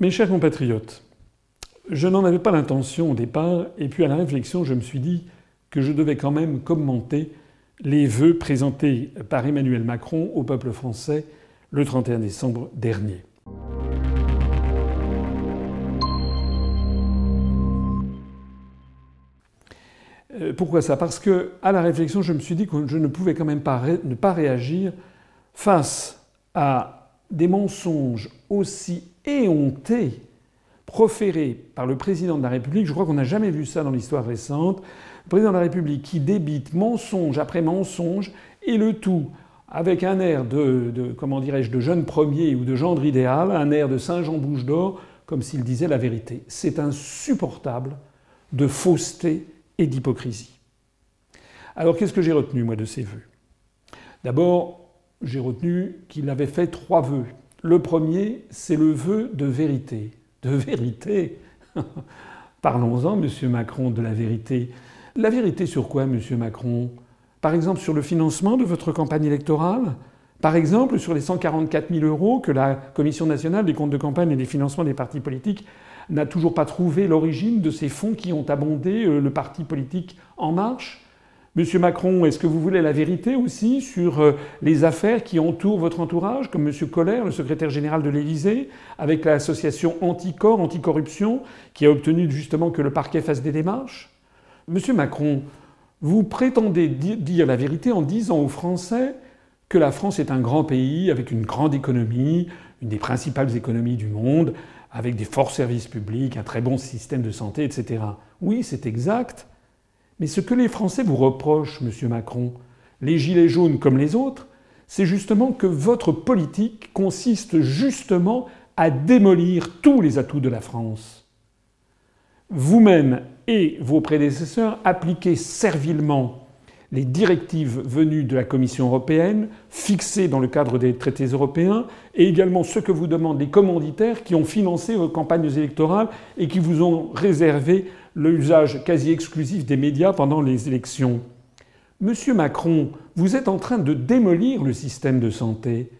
Mes chers compatriotes, je n'en avais pas l'intention au départ, et puis à la réflexion, je me suis dit que je devais quand même commenter les vœux présentés par Emmanuel Macron au peuple français le 31 décembre dernier. Euh, pourquoi ça? Parce que, à la réflexion, je me suis dit que je ne pouvais quand même pas ne pas réagir face à des mensonges aussi éhontés proférés par le président de la République. Je crois qu'on n'a jamais vu ça dans l'histoire récente. Le président de la République qui débite mensonge après mensonge et le tout avec un air de, dirais-je de jeune premier ou de gendre idéal, un air de Saint Jean Bouche d'Or, comme s'il disait la vérité. C'est insupportable de fausseté et d'hypocrisie. Alors qu'est-ce que j'ai retenu, moi, de ces vœux? D'abord, j'ai retenu qu'il avait fait trois vœux. Le premier, c'est le vœu de vérité. De vérité Parlons-en, monsieur Macron, de la vérité. La vérité sur quoi, monsieur Macron? Par exemple, sur le financement de votre campagne électorale? Par exemple, sur les 144 000 euros que la Commission nationale des comptes de campagne et des financements des partis politiques n'a toujours pas trouvé l'origine de ces fonds qui ont abondé euh, le parti politique En Marche? Monsieur Macron, est-ce que vous voulez la vérité aussi sur euh, les affaires qui entourent votre entourage, comme Monsieur Collère, le secrétaire général de l'Élysée, avec l'association Anticorps, Anticorruption, qui a obtenu justement que le parquet fasse des démarches? Monsieur Macron, vous prétendez dire la vérité en disant aux Français que la France est un grand pays avec une grande économie, une des principales économies du monde, avec des forts services publics, un très bon système de santé, etc. Oui, c'est exact. Mais ce que les Français vous reprochent, Monsieur Macron, les Gilets jaunes comme les autres, c'est justement que votre politique consiste justement à démolir tous les atouts de la France. Vous-même et vos prédécesseurs appliquez servilement les directives venues de la Commission européenne, fixées dans le cadre des traités européens, et également ce que vous demandent les commanditaires qui ont financé vos campagnes électorales et qui vous ont réservé l'usage quasi exclusif des médias pendant les élections. Monsieur Macron, vous êtes en train de démolir le système de santé.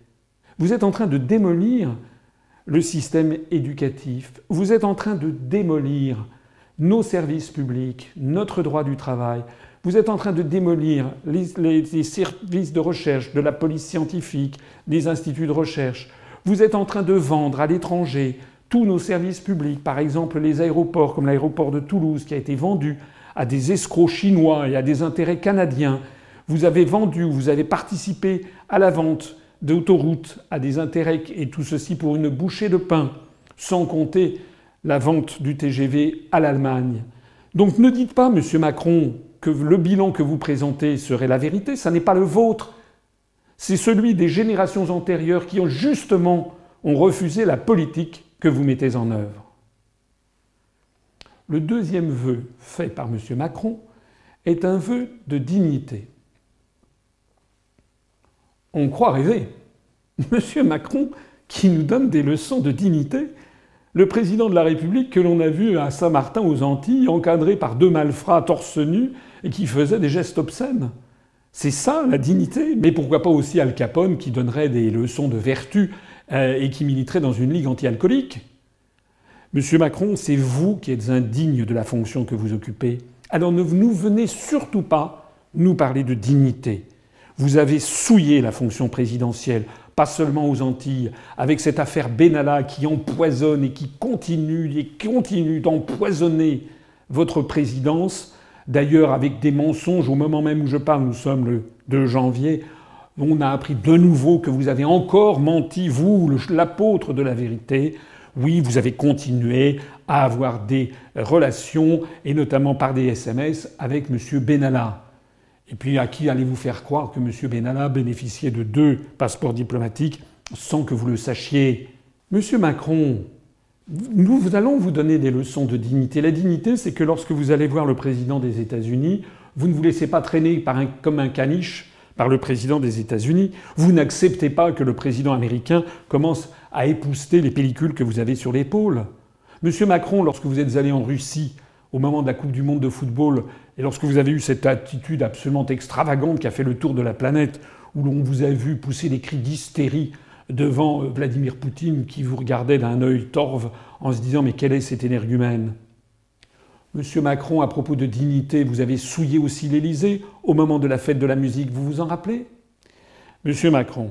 Vous êtes en train de démolir le système éducatif. Vous êtes en train de démolir nos services publics, notre droit du travail. Vous êtes en train de démolir les, services de recherche de la police scientifique, des instituts de recherche. Vous êtes en train de vendre à l'étranger tous nos services publics, par exemple les aéroports comme l'aéroport de Toulouse qui a été vendu à des escrocs chinois et à des intérêts canadiens. Vous avez vendu, vous avez participé à la vente d'autoroutes à des intérêts et tout ceci pour une bouchée de pain, sans compter la vente du TGV à l'Allemagne. Donc ne dites pas, Monsieur Macron, que le bilan que vous présentez serait la vérité, ça n'est pas le vôtre. C'est celui des générations antérieures qui ont justement ont refusé la politique que vous mettez en œuvre. Le deuxième vœu fait par M. Macron est un vœu de dignité. On croit rêver. M. Macron qui nous donne des leçons de dignité, le président de la République que l'on a vu à Saint-Martin aux Antilles, encadré par deux malfrats torse nu et qui faisaient des gestes obscènes. C'est ça la dignité, mais pourquoi pas aussi Al Capone qui donnerait des leçons de vertu et qui militerait dans une ligue anti-alcoolique Monsieur Macron, c'est vous qui êtes indigne de la fonction que vous occupez. Alors ne nous venez surtout pas nous parler de dignité. Vous avez souillé la fonction présidentielle, pas seulement aux Antilles, avec cette affaire Benalla qui empoisonne et qui continue et continue d'empoisonner votre présidence. D'ailleurs, avec des mensonges, au moment même où je parle, nous sommes le 2 janvier, on a appris de nouveau que vous avez encore menti, vous, l'apôtre de la vérité. Oui, vous avez continué à avoir des relations, et notamment par des SMS, avec M. Benalla. Et puis à qui allez-vous faire croire que M. Benalla bénéficiait de deux passeports diplomatiques sans que vous le sachiez? Monsieur Macron, nous allons vous donner des leçons de dignité. La dignité, c'est que lorsque vous allez voir le président des États-Unis, vous ne vous laissez pas traîner comme un caniche par le président des États-Unis. Vous n'acceptez pas que le président américain commence à épousseter les pellicules que vous avez sur l'épaule. Monsieur Macron, lorsque vous êtes allé en Russie au moment de la Coupe du Monde de football, et lorsque vous avez eu cette attitude absolument extravagante qui a fait le tour de la planète, où l'on vous a vu pousser des cris d'hystérie devant euh, Vladimir Poutine qui vous regardait d'un œil torve en se disant mais quel est cet énergumène? Monsieur Macron, à propos de dignité, vous avez souillé aussi l'Élysée au moment de la fête de la musique, vous vous en rappelez? Monsieur Macron,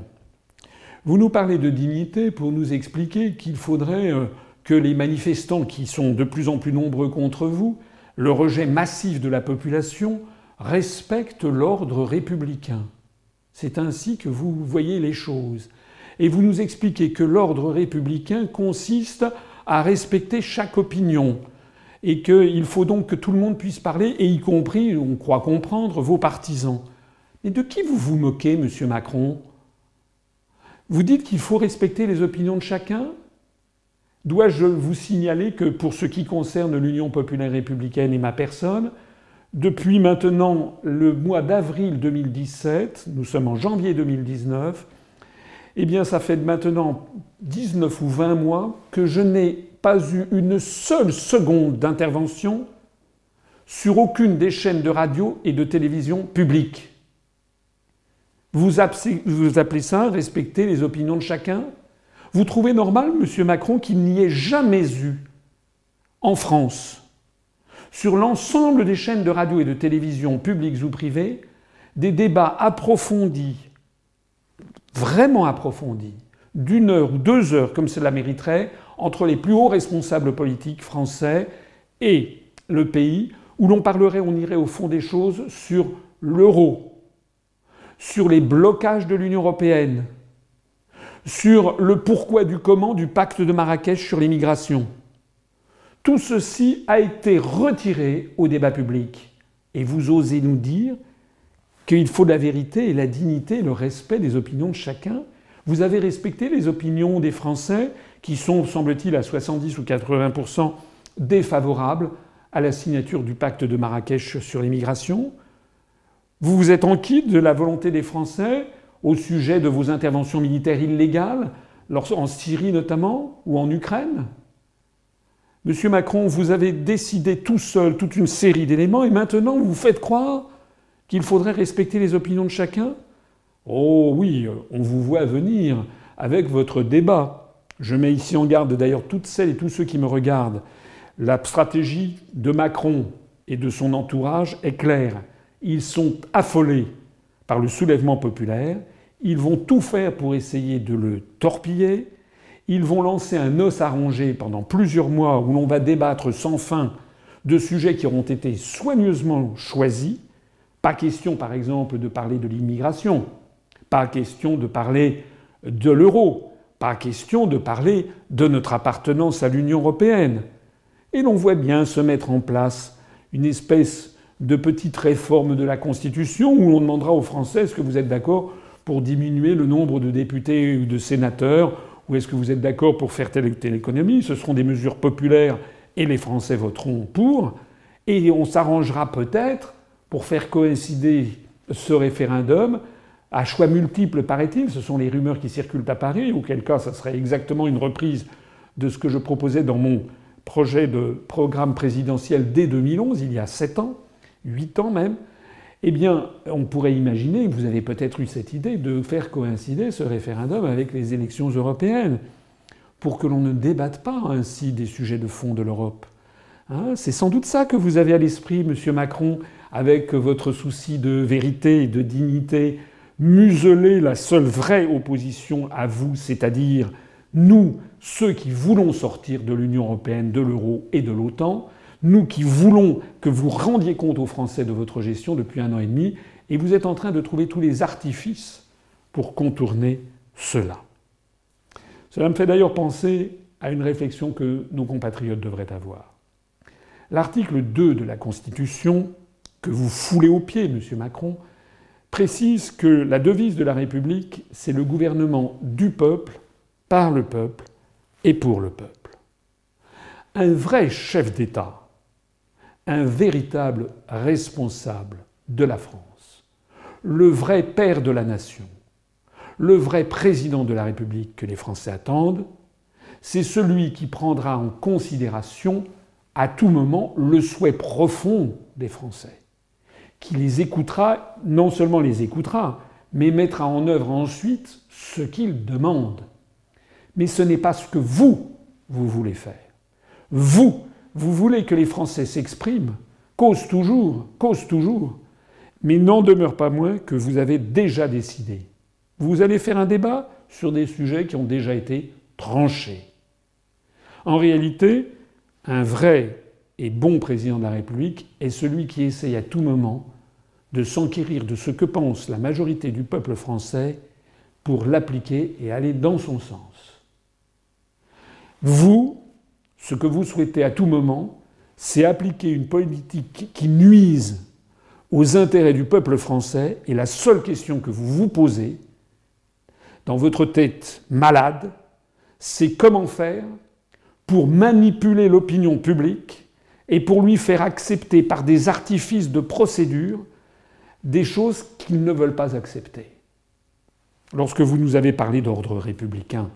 vous nous parlez de dignité pour nous expliquer qu'il faudrait euh, que les manifestants qui sont de plus en plus nombreux contre vous, le rejet massif de la population, respectent l'ordre républicain. C'est ainsi que vous voyez les choses. Et vous nous expliquez que l'ordre républicain consiste à respecter chaque opinion, et qu'il faut donc que tout le monde puisse parler, et y compris, on croit comprendre, vos partisans. Mais de qui vous vous moquez, monsieur Macron? Vous dites qu'il faut respecter les opinions de chacun? Dois-je vous signaler que pour ce qui concerne l'Union populaire républicaine et ma personne, depuis maintenant le mois d'avril 2017, nous sommes en janvier 2019, eh bien ça fait maintenant 19 ou 20 mois que je n'ai pas eu une seule seconde d'intervention sur aucune des chaînes de radio et de télévision publiques. Vous appelez, ça respecter les opinions de chacun? Vous trouvez normal, Monsieur Macron, qu'il n'y ait jamais eu en France, sur l'ensemble des chaînes de radio et de télévision publiques ou privées, des débats approfondis, vraiment approfondis, d'une heure ou deux heures, comme cela mériterait, entre les plus hauts responsables politiques français et le pays, où l'on parlerait, on irait au fond des choses sur l'euro, sur les blocages de l'Union européenne, sur le pourquoi du comment du pacte de Marrakech sur l'immigration. Tout ceci a été retiré au débat public. Et vous osez nous dire qu'il faut la vérité et la dignité et le respect des opinions de chacun vous avez respecté les opinions des Français qui sont, semble-t-il, à 70 ou 80% défavorables à la signature du pacte de Marrakech sur l'immigration. Vous vous êtes enquis de la volonté des Français au sujet de vos interventions militaires illégales, en Syrie notamment, ou en Ukraine? Monsieur Macron, vous avez décidé tout seul toute une série d'éléments et maintenant vous vous faites croire qu'il faudrait respecter les opinions de chacun? Oh oui, on vous voit venir avec votre débat. Je mets ici en garde d'ailleurs toutes celles et tous ceux qui me regardent. La stratégie de Macron et de son entourage est claire. Ils sont affolés par le soulèvement populaire. Ils vont tout faire pour essayer de le torpiller. Ils vont lancer un os à ronger pendant plusieurs mois où l'on va débattre sans fin de sujets qui auront été soigneusement choisis. Pas question, par exemple, de parler de l'immigration. Pas question de parler de l'euro, pas question de parler de notre appartenance à l'Union européenne. Et l'on voit bien se mettre en place une espèce de petite réforme de la Constitution où l'on demandera aux Français est-ce que vous êtes d'accord pour diminuer le nombre de députés ou de sénateurs ou est-ce que vous êtes d'accord pour faire telle ou telle économie Ce seront des mesures populaires et les Français voteront pour. Et on s'arrangera peut-être pour faire coïncider ce référendum à choix multiples, paraît-il, ce sont les rumeurs qui circulent à Paris, auquel cas ça serait exactement une reprise de ce que je proposais dans mon projet de programme présidentiel dès 2011, il y a sept ans, huit ans même, eh bien, on pourrait imaginer, vous avez peut-être eu cette idée, de faire coïncider ce référendum avec les élections européennes, pour que l'on ne débatte pas ainsi des sujets de fond de l'Europe. Hein, c'est sans doute ça que vous avez à l'esprit, Monsieur Macron, avec votre souci de vérité et de dignité museler la seule vraie opposition à vous, c'est-à-dire nous, ceux qui voulons sortir de l'Union européenne, de l'euro et de l'OTAN, nous qui voulons que vous rendiez compte aux Français de votre gestion depuis un an et demi, et vous êtes en train de trouver tous les artifices pour contourner cela. Cela me fait d'ailleurs penser à une réflexion que nos compatriotes devraient avoir. L'article 2 de la Constitution, que vous foulez au pied, Monsieur Macron, précise que la devise de la République, c'est le gouvernement du peuple, par le peuple et pour le peuple. Un vrai chef d'État, un véritable responsable de la France, le vrai père de la nation, le vrai président de la République que les Français attendent, c'est celui qui prendra en considération à tout moment le souhait profond des Français qui les écoutera, non seulement les écoutera, mais mettra en œuvre ensuite ce qu'ils demandent. Mais ce n'est pas ce que vous, vous voulez faire. Vous, vous voulez que les Français s'expriment, causent toujours, causent toujours, mais n'en demeure pas moins que vous avez déjà décidé. Vous allez faire un débat sur des sujets qui ont déjà été tranchés. En réalité, un vrai et bon président de la République est celui qui essaye à tout moment de s'enquérir de ce que pense la majorité du peuple français pour l'appliquer et aller dans son sens. Vous, ce que vous souhaitez à tout moment, c'est appliquer une politique qui nuise aux intérêts du peuple français et la seule question que vous vous posez, dans votre tête malade, c'est comment faire pour manipuler l'opinion publique et pour lui faire accepter par des artifices de procédure des choses qu'ils ne veulent pas accepter. Lorsque vous nous avez parlé d'ordre républicain,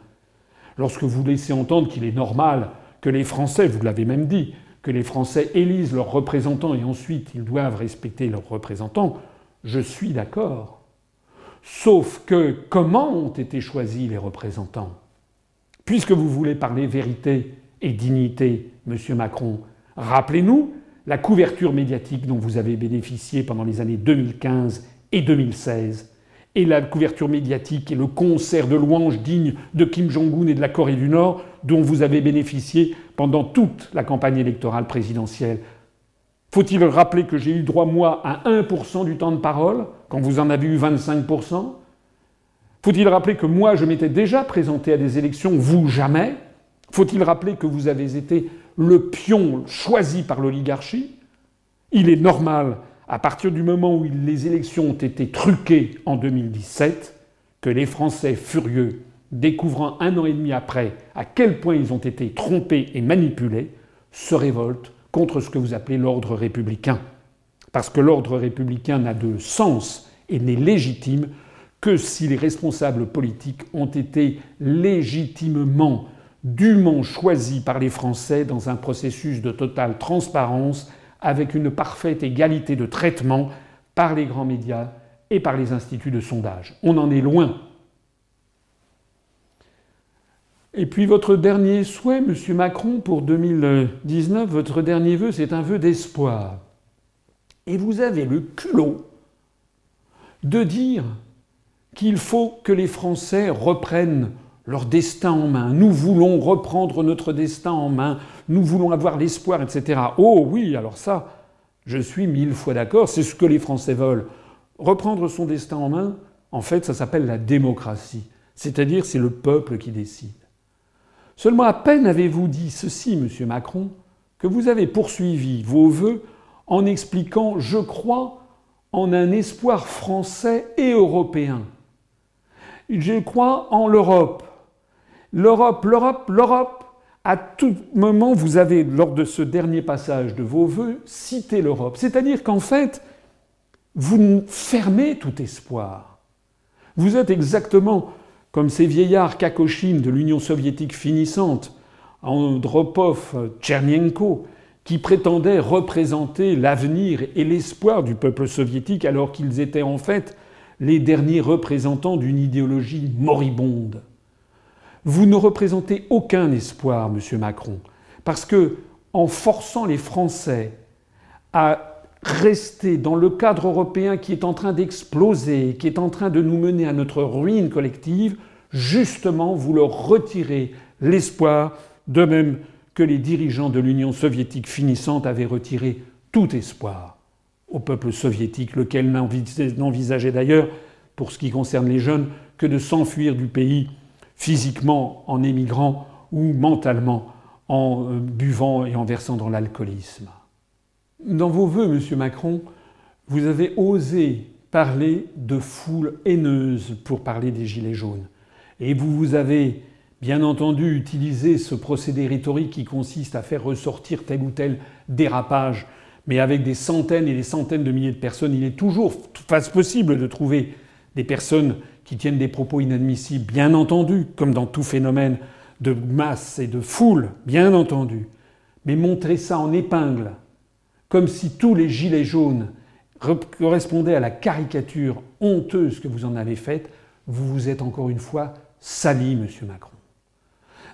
lorsque vous laissez entendre qu'il est normal que les Français, vous l'avez même dit, que les Français élisent leurs représentants et ensuite ils doivent respecter leurs représentants, je suis d'accord. Sauf que comment ont été choisis les représentants? Puisque vous voulez parler vérité et dignité, monsieur Macron, rappelez-nous la couverture médiatique dont vous avez bénéficié pendant les années 2015 et 2016, et la couverture médiatique et le concert de louanges dignes de Kim Jong-un et de la Corée du Nord dont vous avez bénéficié pendant toute la campagne électorale présidentielle. Faut-il rappeler que j'ai eu droit, moi, à 1% du temps de parole, quand vous en avez eu 25% Faut-il rappeler que moi, je m'étais déjà présenté à des élections, vous jamais. Faut-il rappeler que vous avez été le pion choisi par l'oligarchie Il est normal, à partir du moment où les élections ont été truquées en 2017, que les Français furieux, découvrant un an et demi après à quel point ils ont été trompés et manipulés, se révoltent contre ce que vous appelez l'ordre républicain. Parce que l'ordre républicain n'a de sens et n'est légitime que si les responsables politiques ont été légitimement dûment choisi par les Français dans un processus de totale transparence, avec une parfaite égalité de traitement par les grands médias et par les instituts de sondage. On en est loin. Et puis votre dernier souhait, Monsieur Macron, pour 2019, votre dernier vœu, c'est un vœu d'espoir. Et vous avez le culot de dire qu'il faut que les Français reprennent leur destin en main. Nous voulons reprendre notre destin en main. Nous voulons avoir l'espoir, etc. Oh oui, alors ça, je suis mille fois d'accord. C'est ce que les Français veulent. Reprendre son destin en main, en fait, ça s'appelle la démocratie. C'est-à-dire, c'est le peuple qui décide. Seulement à peine avez-vous dit ceci, monsieur Macron, que vous avez poursuivi vos vœux en expliquant Je crois en un espoir français et européen. Je crois en l'Europe. L'Europe, l'Europe, l'Europe. À tout moment, vous avez, lors de ce dernier passage de vos voeux, cité l'Europe. C'est-à-dire qu'en fait, vous fermez tout espoir. Vous êtes exactement comme ces vieillards kakoshines de l'Union soviétique finissante, Andropov, Tchernienko, qui prétendaient représenter l'avenir et l'espoir du peuple soviétique alors qu'ils étaient en fait les derniers représentants d'une idéologie moribonde. Vous ne représentez aucun espoir, monsieur Macron, parce que en forçant les Français à rester dans le cadre européen qui est en train d'exploser, qui est en train de nous mener à notre ruine collective, justement vous leur retirez l'espoir, de même que les dirigeants de l'Union soviétique finissante avaient retiré tout espoir au peuple soviétique, lequel n'envisageait d'ailleurs, pour ce qui concerne les jeunes, que de s'enfuir du pays physiquement en émigrant ou mentalement en euh, buvant et en versant dans l'alcoolisme. Dans vos voeux, Monsieur Macron, vous avez osé parler de foule haineuse pour parler des Gilets jaunes. Et vous vous avez bien entendu utilisé ce procédé rhétorique qui consiste à faire ressortir tel ou tel dérapage, mais avec des centaines et des centaines de milliers de personnes, il est toujours possible de trouver des personnes qui tiennent des propos inadmissibles, bien entendu, comme dans tout phénomène de masse et de foule, bien entendu. Mais montrer ça en épingle, comme si tous les gilets jaunes correspondaient à la caricature honteuse que vous en avez faite, vous vous êtes encore une fois sali, monsieur Macron.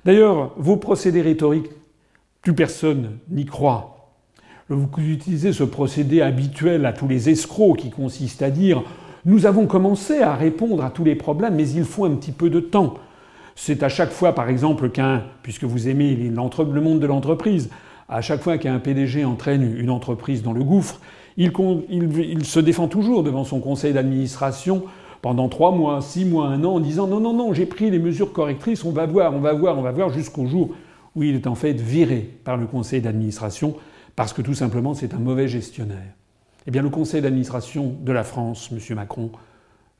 D'ailleurs, vos procédés rhétoriques, plus personne n'y croit. Vous utilisez ce procédé habituel à tous les escrocs qui consiste à dire nous avons commencé à répondre à tous les problèmes, mais il faut un petit peu de temps. C'est à chaque fois, par exemple, qu'un, puisque vous aimez le monde de l'entreprise, à chaque fois qu'un PDG entraîne une entreprise dans le gouffre, il, il, se défend toujours devant son conseil d'administration pendant trois mois, six mois, un an, en disant non, non, non, j'ai pris les mesures correctrices, on va voir, on va voir, on va voir, jusqu'au jour où il est en fait viré par le conseil d'administration parce que tout simplement c'est un mauvais gestionnaire. Eh bien, le conseil d'administration de la France, M. Macron,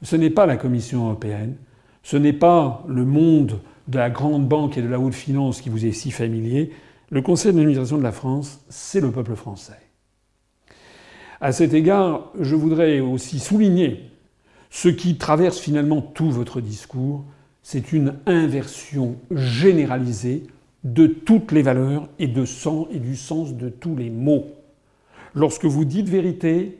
ce n'est pas la Commission européenne, ce n'est pas le monde de la grande banque et de la haute finance qui vous est si familier. Le conseil d'administration de la France, c'est le peuple français. À cet égard, je voudrais aussi souligner ce qui traverse finalement tout votre discours, c'est une inversion généralisée de toutes les valeurs et, de sens, et du sens de tous les mots. Lorsque vous dites vérité,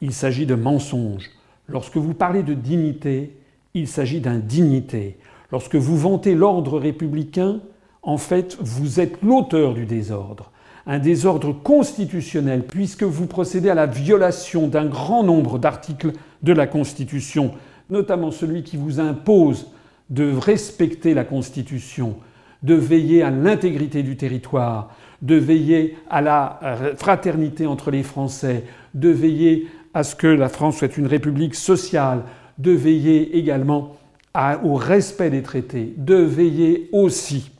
il s'agit de mensonge. Lorsque vous parlez de dignité, il s'agit d'indignité. Lorsque vous vantez l'ordre républicain, en fait, vous êtes l'auteur du désordre. Un désordre constitutionnel, puisque vous procédez à la violation d'un grand nombre d'articles de la Constitution, notamment celui qui vous impose de respecter la Constitution, de veiller à l'intégrité du territoire, de veiller à la fraternité entre les Français, de veiller à ce que la France soit une république sociale, de veiller également au respect des traités, de veiller aussi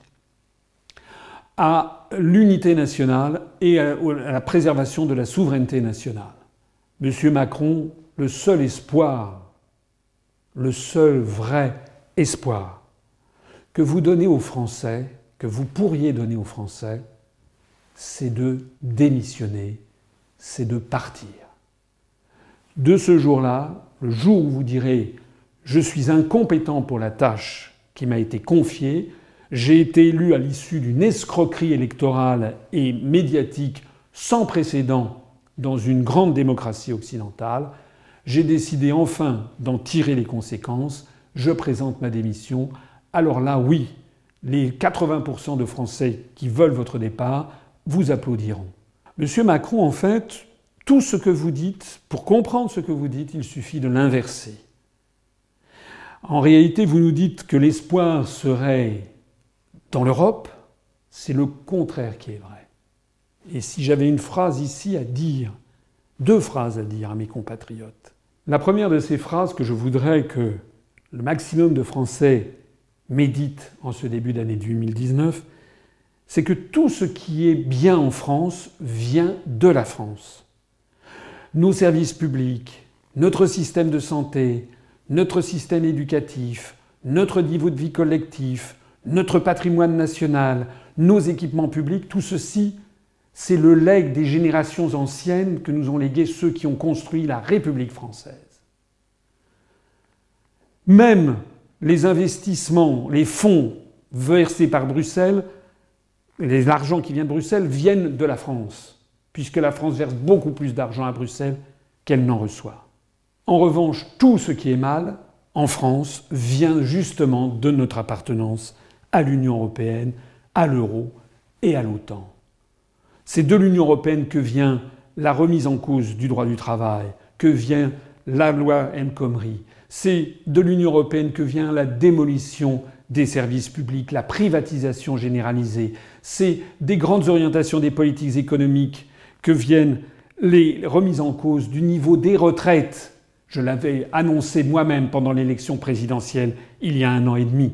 à l'unité nationale et à la préservation de la souveraineté nationale. Monsieur Macron, le seul espoir, le seul vrai espoir que vous donnez aux Français, que vous pourriez donner aux Français, c'est de démissionner, c'est de partir. De ce jour-là, le jour où vous direz je suis incompétent pour la tâche qui m'a été confiée, j'ai été élu à l'issue d'une escroquerie électorale et médiatique sans précédent dans une grande démocratie occidentale, j'ai décidé enfin d'en tirer les conséquences, je présente ma démission. Alors là, oui, les 80% de Français qui veulent votre départ vous applaudiront. Monsieur Macron, en fait, tout ce que vous dites, pour comprendre ce que vous dites, il suffit de l'inverser. En réalité, vous nous dites que l'espoir serait dans l'Europe, c'est le contraire qui est vrai. Et si j'avais une phrase ici à dire, deux phrases à dire à mes compatriotes. La première de ces phrases que je voudrais que le maximum de Français méditent en ce début d'année 2019, c'est que tout ce qui est bien en France vient de la France. Nos services publics, notre système de santé, notre système éducatif, notre niveau de vie collectif, notre patrimoine national, nos équipements publics, tout ceci, c'est le legs des générations anciennes que nous ont légué ceux qui ont construit la République française. Même les investissements, les fonds versés par Bruxelles, l'argent qui vient de Bruxelles, viennent de la France, puisque la France verse beaucoup plus d'argent à Bruxelles qu'elle n'en reçoit. En revanche, tout ce qui est mal en France vient justement de notre appartenance à l'Union européenne, à l'euro et à l'OTAN. C'est de l'Union européenne que vient la remise en cause du droit du travail, que vient la loi M. Khomri. C'est de l'Union européenne que vient la démolition des services publics, la privatisation généralisée. C'est des grandes orientations des politiques économiques que viennent les remises en cause du niveau des retraites. Je l'avais annoncé moi-même pendant l'élection présidentielle il y a un an et demi.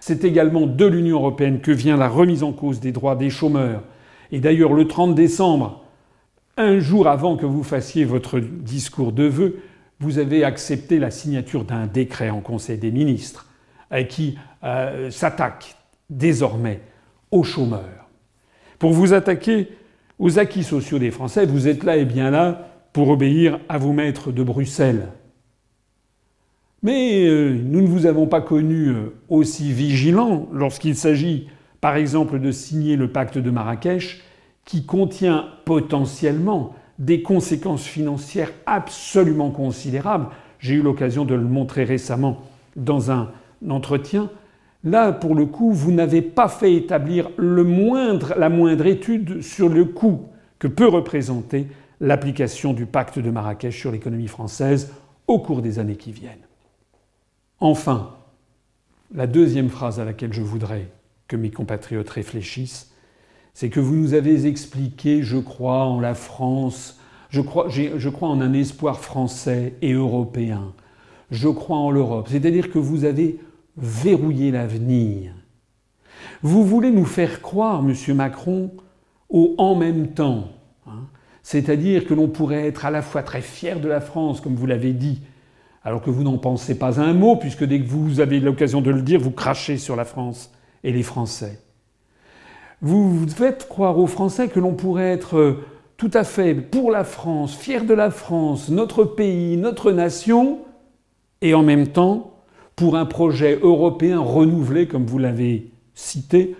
C'est également de l'Union européenne que vient la remise en cause des droits des chômeurs. Et d'ailleurs, le 30 décembre, un jour avant que vous fassiez votre discours de vœux, vous avez accepté la signature d'un décret en Conseil des ministres euh, qui euh, s'attaque désormais aux chômeurs. Pour vous attaquer aux acquis sociaux des Français, vous êtes là et bien là pour obéir à vos maîtres de Bruxelles. Mais euh, nous ne vous avons pas connu aussi vigilant lorsqu'il s'agit, par exemple, de signer le pacte de Marrakech, qui contient potentiellement des conséquences financières absolument considérables. J'ai eu l'occasion de le montrer récemment dans un entretien. Là, pour le coup, vous n'avez pas fait établir la moindre étude sur le coût que peut représenter l'application du pacte de Marrakech sur l'économie française au cours des années qui viennent. Enfin, la deuxième phrase à laquelle je voudrais que mes compatriotes réfléchissent, c'est que vous nous avez expliqué, je crois, en la France, je crois, je en un espoir français et européen, je crois en l'Europe, c'est-à-dire que vous avez verrouillé l'avenir. Vous voulez nous faire croire, Monsieur Macron, au en même temps. Hein. c'est-à-dire que l'on pourrait être à la fois très fier de la France, comme vous l'avez dit, alors que vous n'en pensez pas un mot, puisque dès que vous avez l'occasion de le dire, vous crachez sur la France et les Français. Vous faites croire aux Français que l'on pourrait être euh, tout à fait pour la France, fier de la France, notre pays, notre nation, et en même temps pour un projet européen renouvelé, comme vous l'avez cité,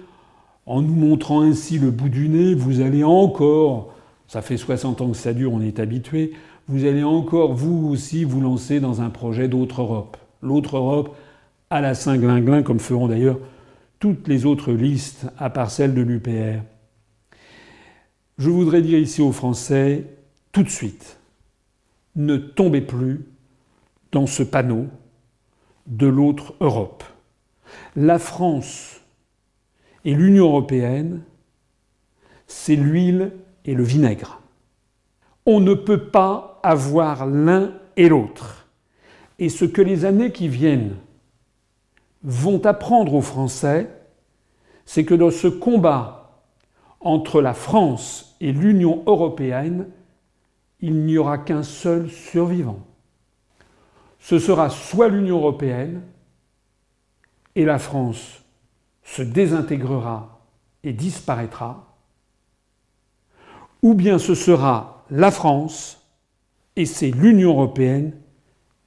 en nous montrant ainsi le bout du nez, vous allez encore, ça fait 60 ans que ça dure, on est habitué, vous allez encore, vous aussi, vous lancer dans un projet d'autre Europe. L'autre Europe à la Saint-Glinglin, comme feront d'ailleurs toutes les autres listes, à part celle de l'UPR. Je voudrais dire ici aux Français, tout de suite, ne tombez plus dans ce panneau de l'autre Europe. La France et l'Union européenne, c'est l'huile et le vinaigre. On ne peut pas avoir l'un et l'autre. Et ce que les années qui viennent vont apprendre aux Français, c'est que dans ce combat entre la France et l'Union européenne, il n'y aura qu'un seul survivant. Ce sera soit l'Union européenne, et la France se désintégrera et disparaîtra, ou bien ce sera la France et c'est l'Union européenne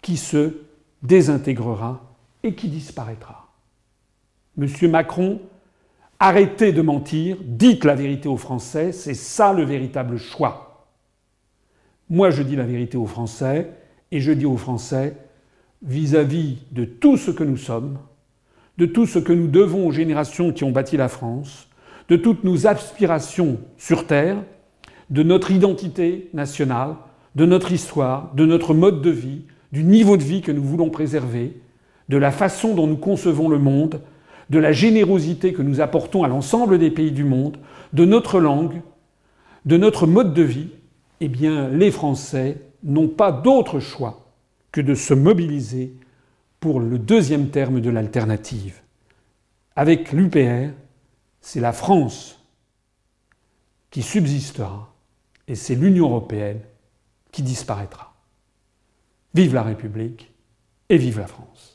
qui se désintégrera et qui disparaîtra. Monsieur Macron, arrêtez de mentir, dites la vérité aux Français, c'est ça le véritable choix. Moi je dis la vérité aux Français et je dis aux Français, vis-à-vis -vis de tout ce que nous sommes, de tout ce que nous devons aux générations qui ont bâti la France, de toutes nos aspirations sur Terre, de notre identité nationale, de notre histoire, de notre mode de vie, du niveau de vie que nous voulons préserver, de la façon dont nous concevons le monde, de la générosité que nous apportons à l'ensemble des pays du monde, de notre langue, de notre mode de vie, eh bien, les Français n'ont pas d'autre choix que de se mobiliser pour le deuxième terme de l'alternative. Avec l'UPR, c'est la France qui subsistera et c'est l'Union européenne qui disparaîtra. Vive la République et vive la France.